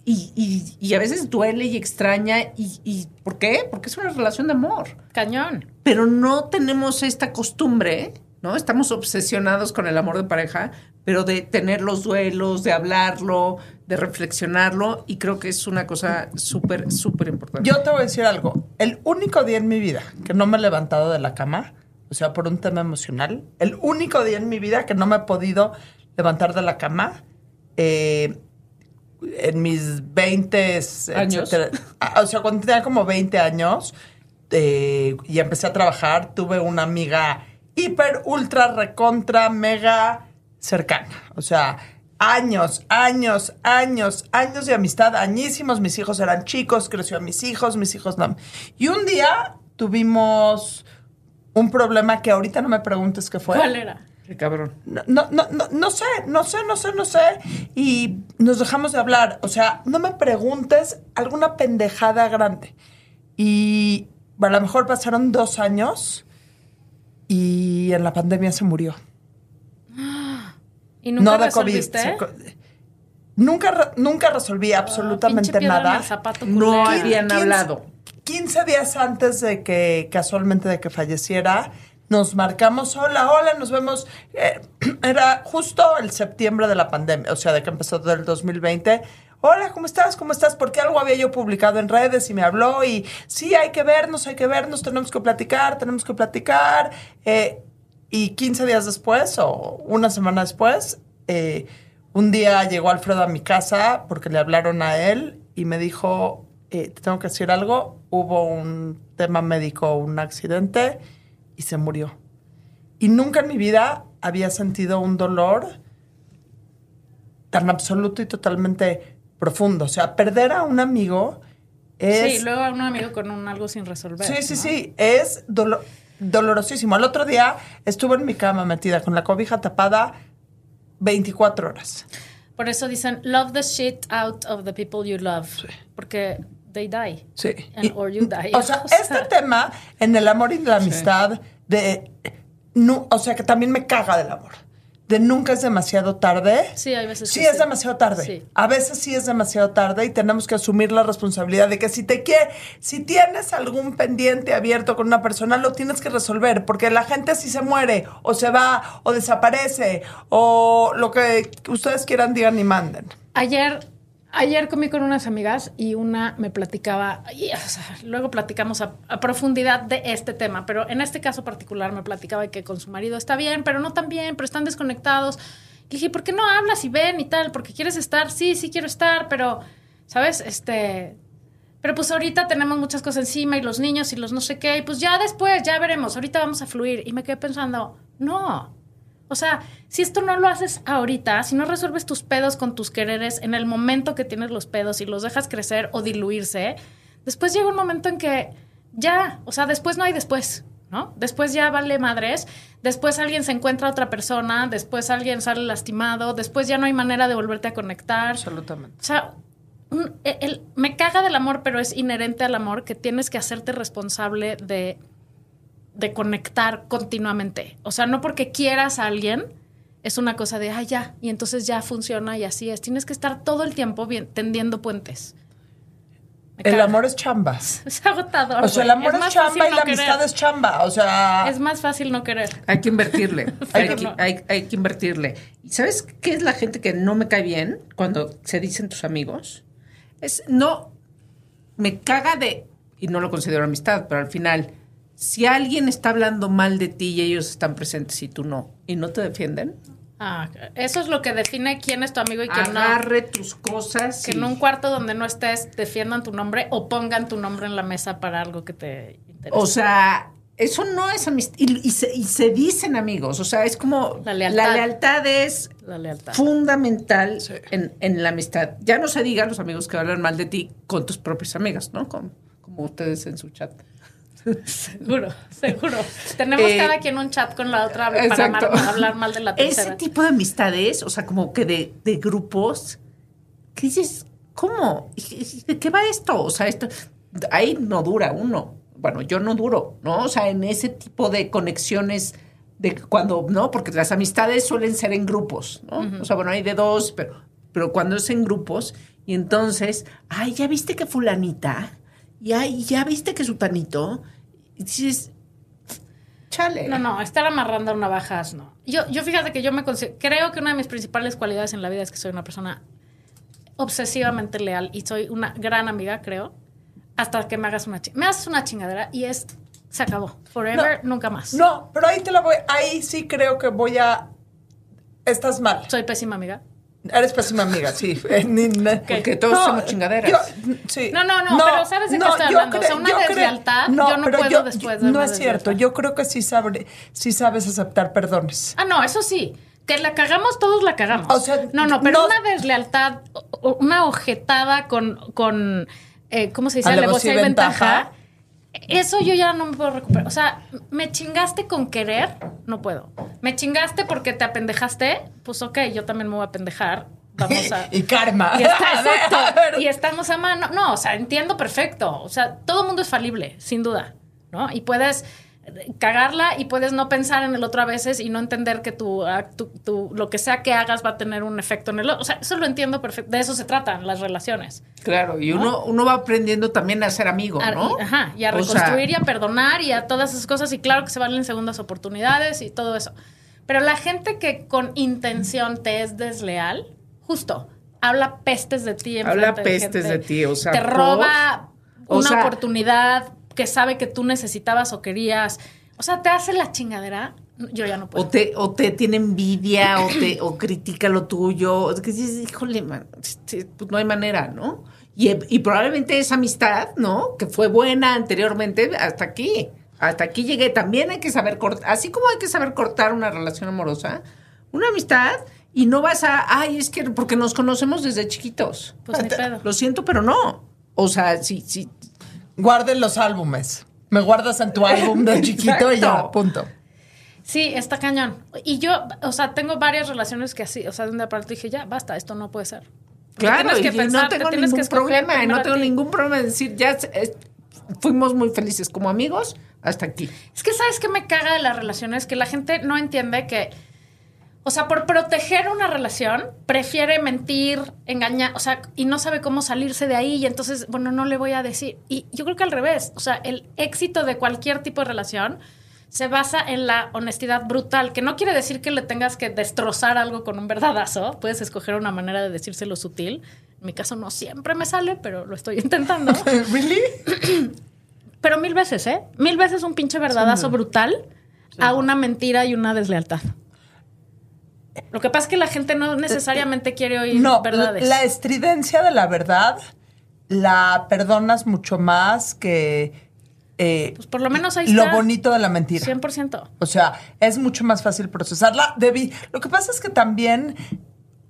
Y, y- y a veces duele y extraña. Y, y ¿Por qué? Porque es una relación de amor. Cañón. Pero no tenemos esta costumbre, ¿no? Estamos obsesionados con el amor de pareja, pero de tener los duelos, de hablarlo, de reflexionarlo. Y creo que es una cosa súper, súper importante. Yo te voy a decir algo. El único día en mi vida que no me he levantado de la cama, o sea, por un tema emocional, el único día en mi vida que no me he podido levantar de la cama, eh, en mis 20 Años. etcétera. Ah, O sea, cuando tenía como 20 años eh, y empecé a trabajar, tuve una amiga hiper, ultra, recontra, mega cercana. O sea, años, años, años, años de amistad, añísimos. Mis hijos eran chicos, creció a mis hijos, mis hijos no. Y un día tuvimos un problema que ahorita no me preguntes qué fue. ¿Cuál era? Qué cabrón. No, no, no, no, no sé, no sé, no sé, no sé. Y nos dejamos de hablar. O sea, no me preguntes alguna pendejada grande. Y a lo mejor pasaron dos años y en la pandemia se murió. [GASPS] ¿Y nunca no de resolviste? COVID. se Nunca, nunca resolví Ah, absolutamente nada. el zapato No habían 15 hablado. 15 días antes de que, casualmente, de que falleciera, nos marcamos, hola, hola, nos vemos. Eh, [CLEARS THROAT] era justo el septiembre de la pandemia, o sea, de que empezó todo el 2020. Hola, ¿cómo estás? ¿Cómo estás? Porque algo había yo publicado en redes y me habló y sí, hay que vernos, hay que vernos, tenemos que platicar, tenemos que platicar. Eh, y 15 días después o una semana después, eh, un día llegó Alfredo a mi casa porque le hablaron a él y me dijo, eh, te tengo que decir algo, hubo un tema médico, un accidente y se murió. Y nunca en mi vida había sentido un dolor tan absoluto y totalmente profundo. O sea, perder a un amigo es... Sí, luego a un amigo con un algo sin resolver. Sí, sí, ¿no? sí, es dolo- dolorosísimo. Al otro día estuve en mi cama metida con la cobija tapada 24 horas. Por eso dicen, love the shit out of the people you love. Porque they die. Sí. And or you die. [LAUGHS] O sea, este tema en el amor y la amistad de... nu- o sea, que también me caga del amor. De nunca es demasiado tarde. Sí, hay veces Sí, que es sí. demasiado tarde. Sí. A veces sí es demasiado tarde y tenemos que asumir la responsabilidad de que si te quiere, si tienes algún pendiente abierto con una persona, lo tienes que resolver, porque la gente si se muere o se va o desaparece o lo que ustedes quieran digan y manden. Ayer, ayer comí con unas amigas y una me platicaba, y, luego platicamos a, profundidad de este tema, pero en este caso particular me platicaba que con su marido está bien, pero no tan bien, pero están desconectados. Y dije, ¿por qué no hablas y ven y tal? Porque quieres estar, sí, sí quiero estar, pero, ¿sabes? Este, pero pues ahorita tenemos muchas cosas encima y los niños y los no sé qué, y pues ya después, ya veremos, ahorita vamos a fluir. Y me quedé pensando, no. O sea, si esto no lo haces ahorita, si no resuelves tus pedos con tus quereres en el momento que tienes los pedos y los dejas crecer o diluirse, después llega un momento en que ya, o sea, después no hay después, ¿no? Después ya vale madres, después alguien se encuentra a otra persona, después alguien sale lastimado, después ya no hay manera de volverte a conectar. Absolutamente. O sea, un- el- el- me caga del amor, pero es inherente al amor que tienes que hacerte responsable de, de conectar continuamente. O sea, no porque quieras a alguien, es una cosa de, ah, ya, y entonces ya funciona y así es. Tienes que estar todo el tiempo bien, tendiendo puentes. Me El caga. amor es chamba. [LAUGHS] es agotador. O sea, el amor es, más chamba fácil y la no querer. amistad es chamba. O sea, Es más fácil no querer. Hay que invertirle. [LAUGHS] hay, que, hay- hay que invertirle. ¿Y sabes qué es la gente que no me cae bien cuando se dicen tus amigos? Es no. Me caga de. Y no lo considero amistad, pero al final, si alguien está hablando mal de ti y ellos están presentes y tú no, y no te defienden, Ah, eso es lo que define quién es tu amigo y quién no. agarre tus cosas. Que y- en un cuarto donde no estés defiendan tu nombre o pongan tu nombre en la mesa para algo que te interesa. O sea, eso no es amistad. Y, y se, y se dicen amigos. O sea, es como. La lealtad. lealtad es la lealtad. fundamental en, en la amistad. Ya no se digan los amigos que hablan mal de ti con tus propias amigas, ¿no? Como, como ustedes en su chat. Seguro, seguro. Tenemos Eh, cada quien un chat con la otra para exacto. amar- hablar mal de la Ese tercera. tipo de amistades, o sea, como que de, de grupos, que dices, ¿cómo? ¿Y- y- ¿De qué va esto? O sea, esto ahí no dura uno. bueno, yo no duro, ¿no? O sea, en ese tipo de conexiones de cuando, ¿no? Porque las amistades suelen ser en grupos, ¿no? O sea, bueno, hay de dos, pero, pero cuando es en grupos, y entonces, ay, ¿ya viste que fulanita? Y ay, ¿ya viste que sutanito? Y dices, chale. No, no, estar amarrando navajas, no. Yo, yo fíjate que yo me creo que una de mis principales cualidades en la vida es que soy una persona obsesivamente leal y soy una gran amiga, creo, hasta que me hagas una chingadera. Me haces una chingadera y es, se acabó. Forever, nunca más. No, pero ahí te la voy, ahí sí creo que voy a. Estás mal. Soy pésima amiga. Eres pésima amiga, sí. Eh, Porque todos somos chingaderas. yo- sí. No, no, no, pero ¿sabes de qué estoy hablando? O sea, una yo deslealtad, yo no pero puedo después de No es cierto, yo creo que sí, sabe, sí sabes aceptar perdones. Ah, no, eso sí. Que la cagamos, todos la cagamos. O sea, no, no, pero no- una deslealtad, una ojetada con, con eh, ¿cómo se dice? Alevosía y ventaja. Eso yo ya no me puedo recuperar. O sea, me chingaste con querer, no puedo. Me chingaste porque te apendejaste, pues ok, yo también me voy a apendejar. Vamos a. [LAUGHS] y karma. Y, está, [LAUGHS] A ver, exacto. a ver. y estamos a mano. No, o sea, entiendo perfecto. O sea, todo mundo es falible, sin duda. ¿No? Y puedes cagarla y puedes no pensar en el otro a veces y no entender que tu, tu- tu- lo que sea que hagas va a tener un efecto en el otro. O sea, eso lo entiendo perfecto. De eso se tratan las relaciones. Claro, y uno, uno va aprendiendo también a ser amigo, A- ¿no? y- ajá, y a O sea, reconstruir y a perdonar y a todas esas cosas. Y claro que se valen segundas oportunidades y todo eso. Pero la gente que con intención te es desleal, justo, habla pestes de ti. en Habla pestes gente, de ti, o sea, Te ¿por? roba O una sea- oportunidad que sabe que tú necesitabas o querías. O sea, te hace la chingadera. Yo ya no puedo. O te, o te tiene envidia, o te, o critica lo tuyo. Es que dices, híjole, man, pues no hay manera, ¿no? Y, y probablemente esa amistad, ¿no? Que fue buena anteriormente, hasta aquí. Hasta aquí llegué. También hay que saber cortar, así como hay que saber cortar una relación amorosa, una amistad, y no vas a, ay, es que porque nos conocemos desde chiquitos. Pues ni [LAUGHS] pedo. Lo siento, pero no. O sea, sí, sí. Guarden los álbumes. Me guardas en tu álbum de [LAUGHS] chiquito y ya, punto. Sí, está cañón. Y yo, o sea, tengo varias relaciones que así, o sea, de un día para otro dije, ya, basta, esto no puede ser. Claro, que y pensar, no te tengo ningún problema, no tengo ningún problema en decir, ya eh, fuimos muy felices como amigos hasta aquí. Es que sabes que me caga de las relaciones que la gente no entiende que, o sea, por proteger una relación prefiere mentir, engañar, o sea, y no sabe cómo salirse de ahí y entonces, bueno, no le voy a decir. Y yo creo que al revés, o sea, el éxito de cualquier tipo de relación se basa en la honestidad brutal, que no quiere decir que le tengas que destrozar algo con un verdadazo, puedes escoger una manera de decírselo sutil. En mi caso no siempre me sale, pero lo estoy intentando. [LAUGHS] ¿Really? [CLEARS THROAT] Pero mil veces, ¿eh? Mil veces un pinche verdadazo brutal a una mentira y una deslealtad. Lo que pasa es que la gente no necesariamente quiere oír No, verdades. la estridencia de la verdad la perdonas mucho más que eh, Pues por lo menos ahí lo está. bonito de la mentira. 100%. O sea, es mucho más fácil procesarla. Debi- Lo que pasa es que también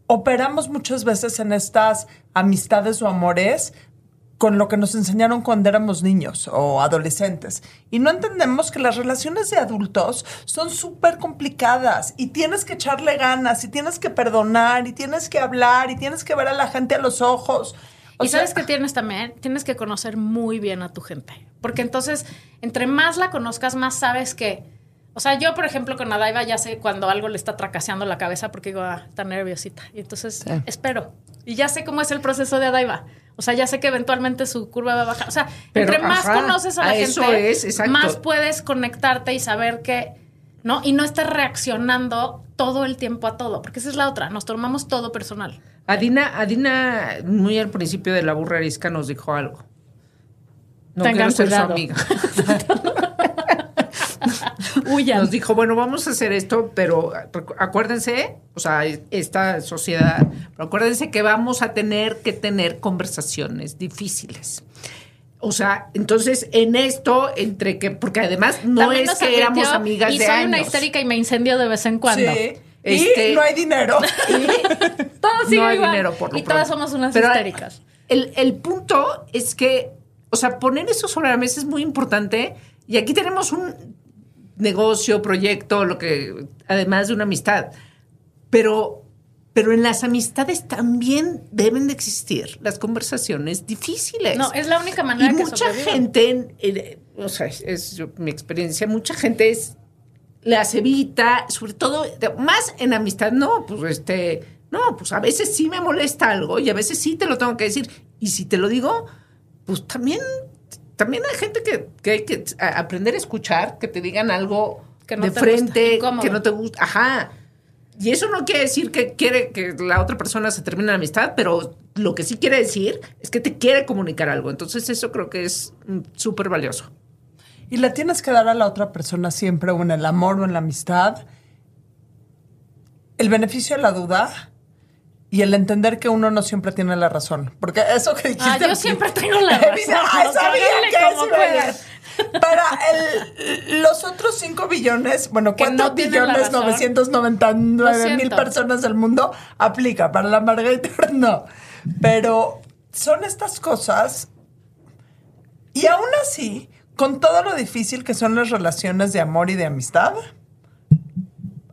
operamos muchas veces en estas amistades o amores con lo que nos enseñaron cuando éramos niños o adolescentes. Y no entendemos que las relaciones de adultos son súper complicadas y tienes que echarle ganas y tienes que perdonar y tienes que hablar y tienes que ver a la gente a los ojos. O y sea, sabes que tienes también, tienes que conocer muy bien a tu gente. Porque entonces, entre más la conozcas, más sabes que. O sea, yo, por ejemplo, con Adaiva ya sé cuando algo le está tracaseando la cabeza porque digo, ah, está nerviosita. Y entonces espero. Y ya sé cómo es el proceso de Adaiva. O sea, ya sé que eventualmente su curva va a bajar. O sea, Pero, entre más ajá, conoces a la a gente, eso es, exacto. más puedes conectarte y saber que. ¿No? Y no estar reaccionando todo el tiempo a todo. Porque esa es la otra. Nos tomamos todo personal. Adina, Adina, muy al principio de la burra arisca nos dijo algo. No Tengan quiero ser cuidado. su amiga. [LAUGHS] [LAUGHS] Huyan. Nos dijo, bueno, vamos a hacer esto, pero acuérdense, o sea, esta sociedad, pero acuérdense que vamos a tener que tener conversaciones difíciles. O sea, entonces en esto, entre que, porque además no También es que éramos amigas y de soy años. una histérica y me incendio de vez en cuando. Sí. Este- y no hay dinero. [LAUGHS] Todos sigue no hay igual. dinero por lo Y todas somos unas Pero histéricas. El, el punto es que, o sea, poner eso sobre la mesa es muy importante. Y aquí tenemos un negocio, proyecto, lo que, además de una amistad. Pero, pero en las amistades también deben de existir las conversaciones difíciles. No, es la única manera y que mucha gente, eh, o sea, es, es yo- mi experiencia, mucha gente es las evita, sobre todo, más en amistad, no, pues este, no, pues a veces sí me molesta algo y a veces sí te lo tengo que decir. Y si te lo digo, pues también, también hay gente que, que hay que aprender a escuchar, que te digan algo Que no de te frente, gusta, que no te gusta, ajá. Y eso no quiere decir que quiere que la otra persona se termine la amistad, pero lo que sí quiere decir es que te quiere comunicar algo. Entonces eso creo que es mm, súper valioso. Y le tienes que dar a la otra persona siempre, o en el amor o en la amistad, el beneficio de la duda y el entender que uno no siempre tiene la razón. Porque eso que dijiste... Ah, yo siempre tengo la [LAUGHS] razón. Sabía que eso. [LAUGHS] Para el- los otros 5 billones, bueno, Que 4 no tienen la billones razón. 999 Lo mil personas del mundo, aplica. Para la Margarita, no. Pero son estas cosas y aún así, con todo lo difícil que son las relaciones de amor y de amistad,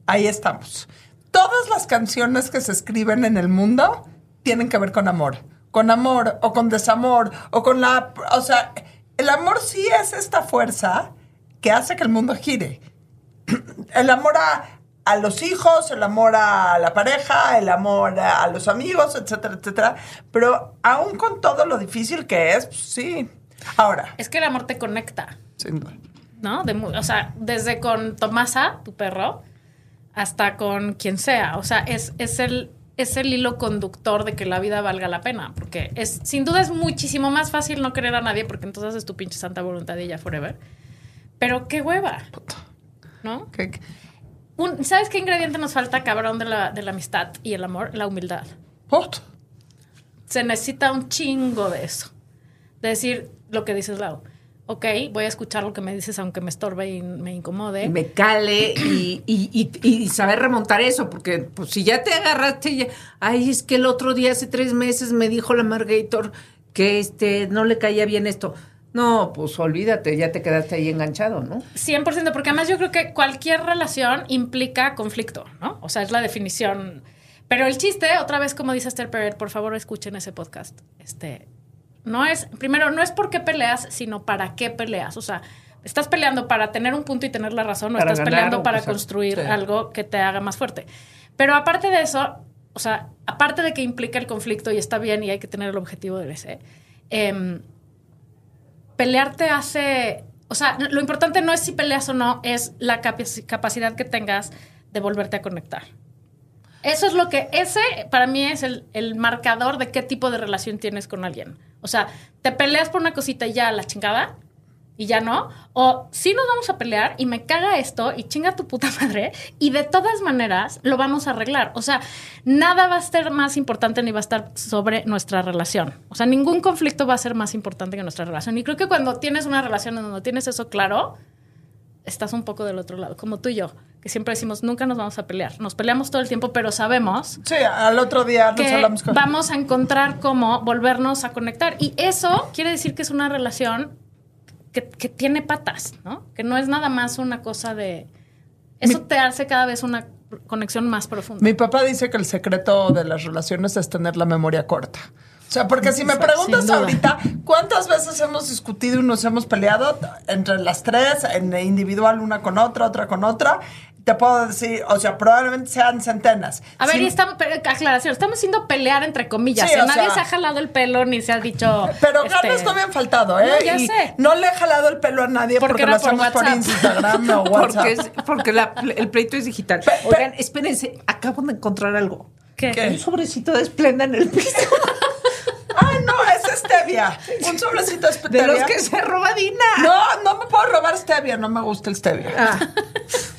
ahí estamos. Todas las canciones que se escriben en el mundo tienen que ver con amor. Con amor o con desamor o con la... O sea, el amor sí es esta fuerza que hace que el mundo gire. [CLEARS THROAT] El amor a, a los hijos, el amor a la pareja, el amor a, a los amigos, etcétera, etcétera. Pero aún con todo lo difícil que es, pues, sí. Ahora, Es que el amor te conecta, sin duda. ¿no? De o sea, desde con Tomasa, tu perro, hasta con quien sea. O sea, es, es el es el hilo conductor de que la vida valga la pena, porque es sin duda es muchísimo más fácil no querer a nadie porque entonces es tu pinche santa voluntad y ya forever. Pero qué hueva, ¿no? ¿Qué- qué? Un- ¿Sabes qué ingrediente nos falta, cabrón, de la, de la amistad y el amor? La humildad. Se necesita un chingo de eso. De decir lo que dices, Lau. Ok, voy a escuchar lo que me dices aunque me estorbe y me incomode. me cale y, y- y- y saber remontar eso, porque pues, si ya te agarraste, ya, ay, es que el otro día, hace tres meses, me dijo la Margator que este, no le caía bien esto. No, pues olvídate, ya te quedaste ahí enganchado, ¿no? 100%, porque además yo creo que cualquier relación implica conflicto, ¿no? O sea, es la definición. Pero el chiste, otra vez, como dice Esther Perret, por favor escuchen ese podcast. Este, no es, primero, no es por qué peleas, sino para qué peleas. O sea, estás peleando para tener un punto y tener la razón, o Para estás ganar peleando o para construir Sí. algo que te haga más fuerte. Pero aparte de eso, o sea, aparte de que implica el conflicto y está bien y hay que tener el objetivo de ese, em, pelear te hace, o sea, lo importante no es si peleas o no, es la capaci- capacidad que tengas de volverte a conectar. Eso es lo que, ese para mí es el, el marcador de qué tipo de relación tienes con alguien. O sea, te peleas por una cosita y ya la chingada y ya no. O sí nos vamos a pelear y me caga esto y chinga tu puta [LAUGHS] madre y de todas maneras lo vamos a arreglar. O sea, nada va a ser más importante ni va a estar sobre nuestra relación. O sea, ningún conflicto va a ser más importante que nuestra relación. Y creo que cuando tienes una relación en donde tienes eso claro, estás un poco del otro lado, como tú y yo, que siempre decimos, nunca nos vamos a pelear. Nos peleamos todo el tiempo, pero sabemos Sí, al otro día nos que hablamos con... vamos a encontrar cómo volvernos a conectar. Y eso quiere decir que es una relación que, que tiene patas, ¿no? Que no es nada más una cosa de... Eso Mi- te hace cada vez una conexión más profunda. Mi papá dice que el secreto de las relaciones es tener la memoria corta. O sea, porque si me preguntas ahorita cuántas veces hemos discutido y nos hemos peleado entre las tres, en individual, una con otra, otra con otra, te puedo decir, o sea, probablemente sean centenas. A ver, y estamos, pero, aclaración, estamos haciendo pelear entre comillas. Sí, ¿eh? o Nadie sea- se ha jalado el pelo ni se ha dicho. Pero este, ganas no me han faltado, ¿eh? No, ya Y sé. No le he jalado el pelo a nadie Porque porque, lo por hacemos por, WhatsApp. Instagram o [LAUGHS] WhatsApp. Porque, es- porque la- el pleito es digital. Pe- Oigan, espérense, acabo de encontrar algo. ¿Qué? ¿Qué? Un sobrecito de esplenda en el piso. Ay, [LAUGHS] no, es stevia. Un sobrecito de stevia. De los que se roba Dina. No, no me puedo robar stevia, no me gusta el stevia. Ah, [LAUGHS]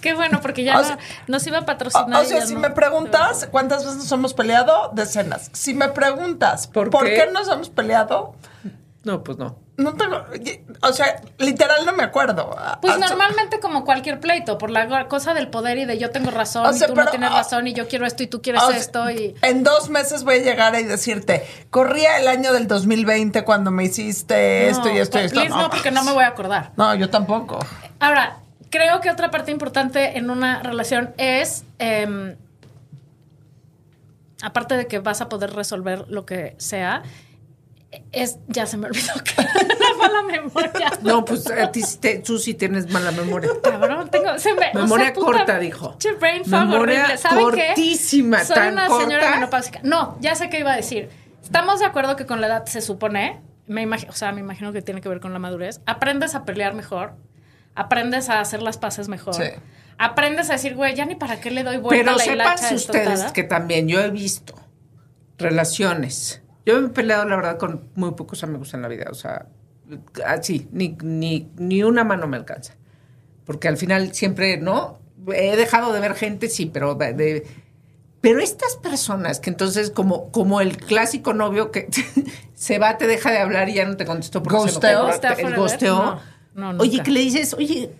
Qué bueno, porque ya O no- sea- nos iba a O, patrocinar. o sea, si no. me preguntas cuántas veces nos hemos peleado, decenas. Si me preguntas ¿Por por, qué? qué? nos hemos peleado, no, pues no. no tengo. O sea, literal no me acuerdo. Pues O sea, normalmente como cualquier pleito, por la cosa del poder y de yo tengo razón O sea, y tú pero, no tienes ah, razón y yo quiero esto y tú quieres o sea, esto y... En dos meses voy a llegar y decirte, corría el año del 2020 cuando me hiciste esto y esto y esto. please, no, porque no me voy a acordar. No, yo tampoco. Ahora, creo que otra parte importante en una relación es, em, aparte de que vas a poder resolver lo que sea, es, ya se me olvidó que [LAUGHS] la mala memoria. No, pues a ti te- tú sí tienes mala memoria. Cabrón, tengo se me, o Memoria puta, corta, dijo. brain fog Memoria horrible. ¿Saben qué? cortísima, Soy tan una corta. señora menopáusica. No, ya sé qué iba a decir. Estamos de acuerdo que con la edad se supone, me imagino, o sea, me imagino que tiene que ver con la madurez. Aprendes a pelear mejor, aprendes a hacer las paces mejor. Sí. Aprendes a decir, güey, ya ni para qué le doy vuelta Pero a la sepan ustedes que también yo he visto relaciones. Yo me he peleado, la verdad, con muy pocos amigos en la vida. O sea, así, ni, ni, ni una mano me alcanza. Porque al final siempre, ¿no? He dejado de ver gente, sí, pero de- de- pero estas personas que entonces, como, como el clásico novio que [LAUGHS] se va, te deja de hablar y ya no te contestó porque se Gosteo. Gostea el forever. gosteo. No, no, nunca. oye, que le dices, oye,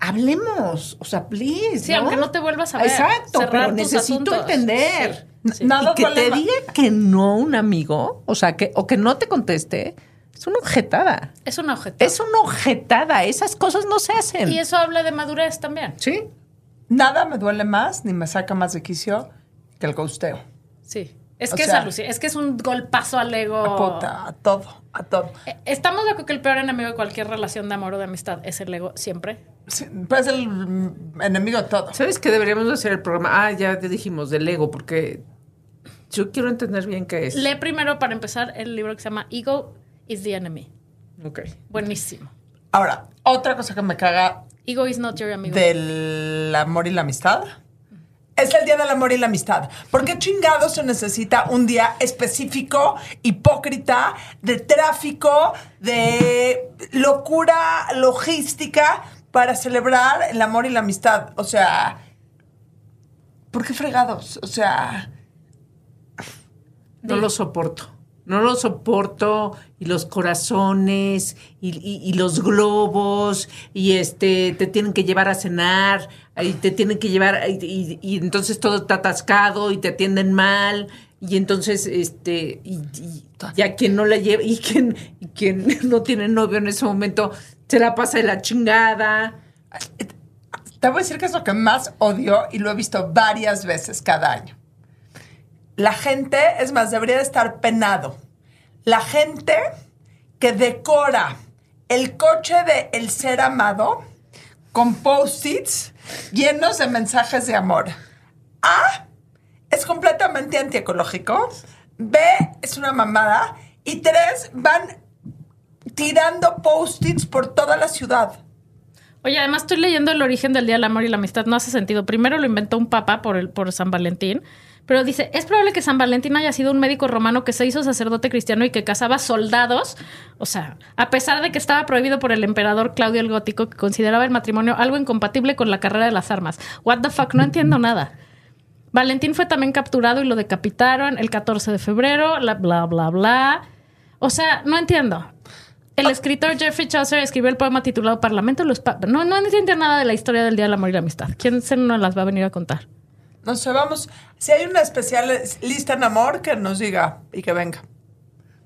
hablemos, o sea, please. Sí, aunque no te vuelvas a ver. Exacto, Cerrar pero necesito asuntos. entender. Sí, sí. Nada y que te diga que no un amigo, o sea, que o que no te conteste, es una objetada. Es una objeto. Es una objetada, esas cosas no se hacen. Y eso habla de madurez también. Sí. Nada me duele más ni me saca más de quicio que el gosteo. Sí. Es O que sea- es es que es un golpazo al ego. Puta, a todo, a todo. Eh, Estamos de acuerdo que el peor enemigo de cualquier relación de amor o de amistad es el ego, siempre. Sí, pues el enemigo de todo. ¿Sabes que deberíamos hacer el programa? Ah, ya te dijimos del ego, porque yo quiero entender bien qué es. Lee primero, para empezar, el libro que se llama Ego is the Enemy. Ok. Buenísimo. Ahora, otra cosa que me caga Ego is not your amigo. del amor y la amistad es el día del amor y la amistad. ¿Por qué chingado se necesita un día específico, hipócrita, de tráfico, de locura logística para celebrar el amor y la amistad? O sea, ¿por qué fregados? O sea, No lo soporto. No lo soporto. Y los corazones, y, los globos, y este, te tienen que llevar a cenar, y te tienen que llevar, y, y- entonces todo está atascado, y te atienden mal, y entonces, este, y, ya quien no la lleva, y quien, quien [LAUGHS] no tiene novio en ese momento, se la pasa de la chingada. Te voy a decir que es lo que más odio y lo he visto varias veces cada año. La gente, es más, debería de estar penado. La gente que decora el coche de el ser amado con post-its llenos de mensajes de amor. A, es completamente antiecológico. B, es una mamada. Y tres, van tirando post-its por toda la ciudad. Oye, además estoy leyendo el origen del Día del Amor y la Amistad. No hace sentido. Primero lo inventó un papa por, el, por San Valentín. Pero dice, es probable que San Valentín haya sido un médico romano que se hizo sacerdote cristiano y que cazaba soldados. O sea, a pesar de que estaba prohibido por el emperador Claudio el Gótico, que consideraba el matrimonio algo incompatible con la carrera de las armas. What the fuck, no entiendo nada. Valentín fue también capturado y lo decapitaron el 14 de febrero, la bla, bla, bla. O sea, no entiendo. El escritor Jeffrey Chaucer escribió el poema titulado Parlamento los Pa- No, no entiende nada de la historia del Día del Amor y la Amistad. ¿Quién se nos las va a venir a contar? No sé, vamos. Si hay una especial lista en amor, que nos diga y que venga.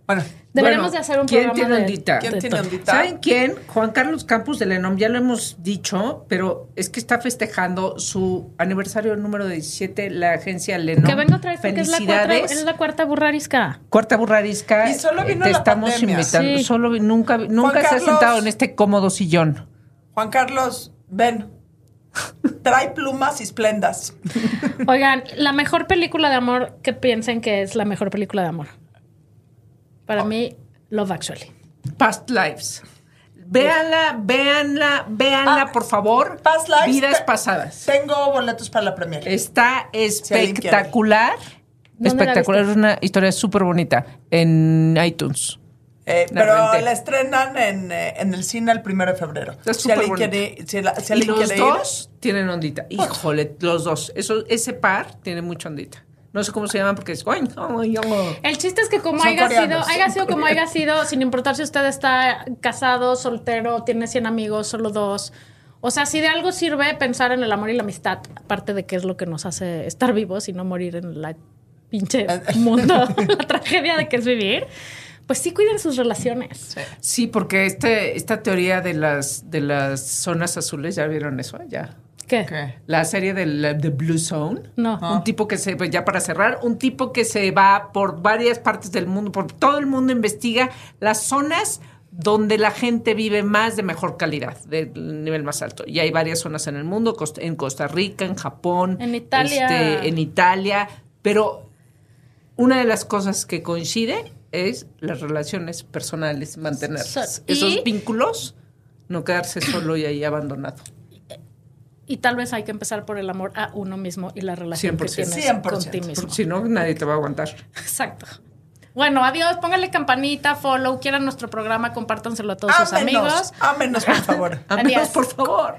Bueno, Deberíamos Bueno, de hacer un ¿quién programa tiene de- ondita? ¿quién de tiene todo. ondita? ¿Saben quién? Juan Carlos Campos de Lenom, ya lo hemos dicho, pero es que está festejando su aniversario número 17, la agencia Lenom. Que venga otra vez porque es la, cuarta, Felicidades. es la cuarta burrarisca. Cuarta burrarisca. Y solo vino Te la estamos pandemia. invitando. Sí. Solo vi- nunca, nunca se ha sentado en este cómodo sillón. Juan Carlos, ven. [LAUGHS] Trae plumas y esplendas. Oigan, la mejor película de amor que piensen que es la mejor película de amor. Para mí, Love Actually. Past Lives. Véanla, véanla, véanla, Ah, por favor. Past Lives, Vidas pasadas. Tengo boletos para la premier. Está espectacular. ¿Dónde la Espectacular, es una historia súper bonita en iTunes. Eh, pero la estrenan en, eh, en el cine el primero de febrero. Está si alguien quiere, si la- si Y alguien los quiere ir, dos tienen ondita. Híjole, los dos. Eso, ese par tiene mucha ondita. No sé cómo se llaman porque es. El chiste es que como haya sido, haya sido como haya sido, sin importar si usted está casado, soltero, tiene 100 amigos, solo dos. O sea, si de algo sirve pensar en el amor y la amistad, aparte de que es lo que nos hace estar vivos y no morir en la pinche [LAUGHS] mundo, [LAUGHS] la tragedia de que es vivir, pues sí cuiden sus relaciones. Sí, porque este, esta teoría de las, de las zonas azules, ¿ya vieron eso? Ya. ¿Qué? ¿Qué? La serie del The Blue Zone. No. Un tipo que se, ya para cerrar, un tipo que se va por varias partes del mundo, por todo el mundo investiga las zonas donde la gente vive más de mejor calidad, del nivel más alto. Y hay varias zonas en el mundo, en Costa Rica, en Japón, En Italia. este, en Italia, pero una de las cosas que coincide es las relaciones personales, mantener So- esos y- vínculos, no quedarse solo y ahí abandonado. Y tal vez hay que empezar por el amor a uno mismo y la relación que 100%. tienes 100%. con ti mismo. Si no, nadie te va a aguantar. Exacto. Bueno, adiós, póngale campanita, follow, quieran nuestro programa, compártanselo a todos sus amigos. ámenos, por favor. [LAUGHS] Por favor.